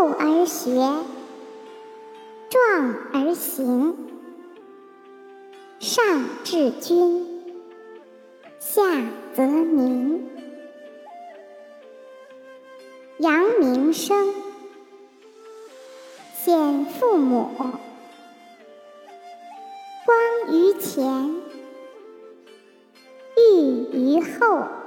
幼而学，壮而行。上至君，下则民。扬名声，显父母。光于前，裕于后。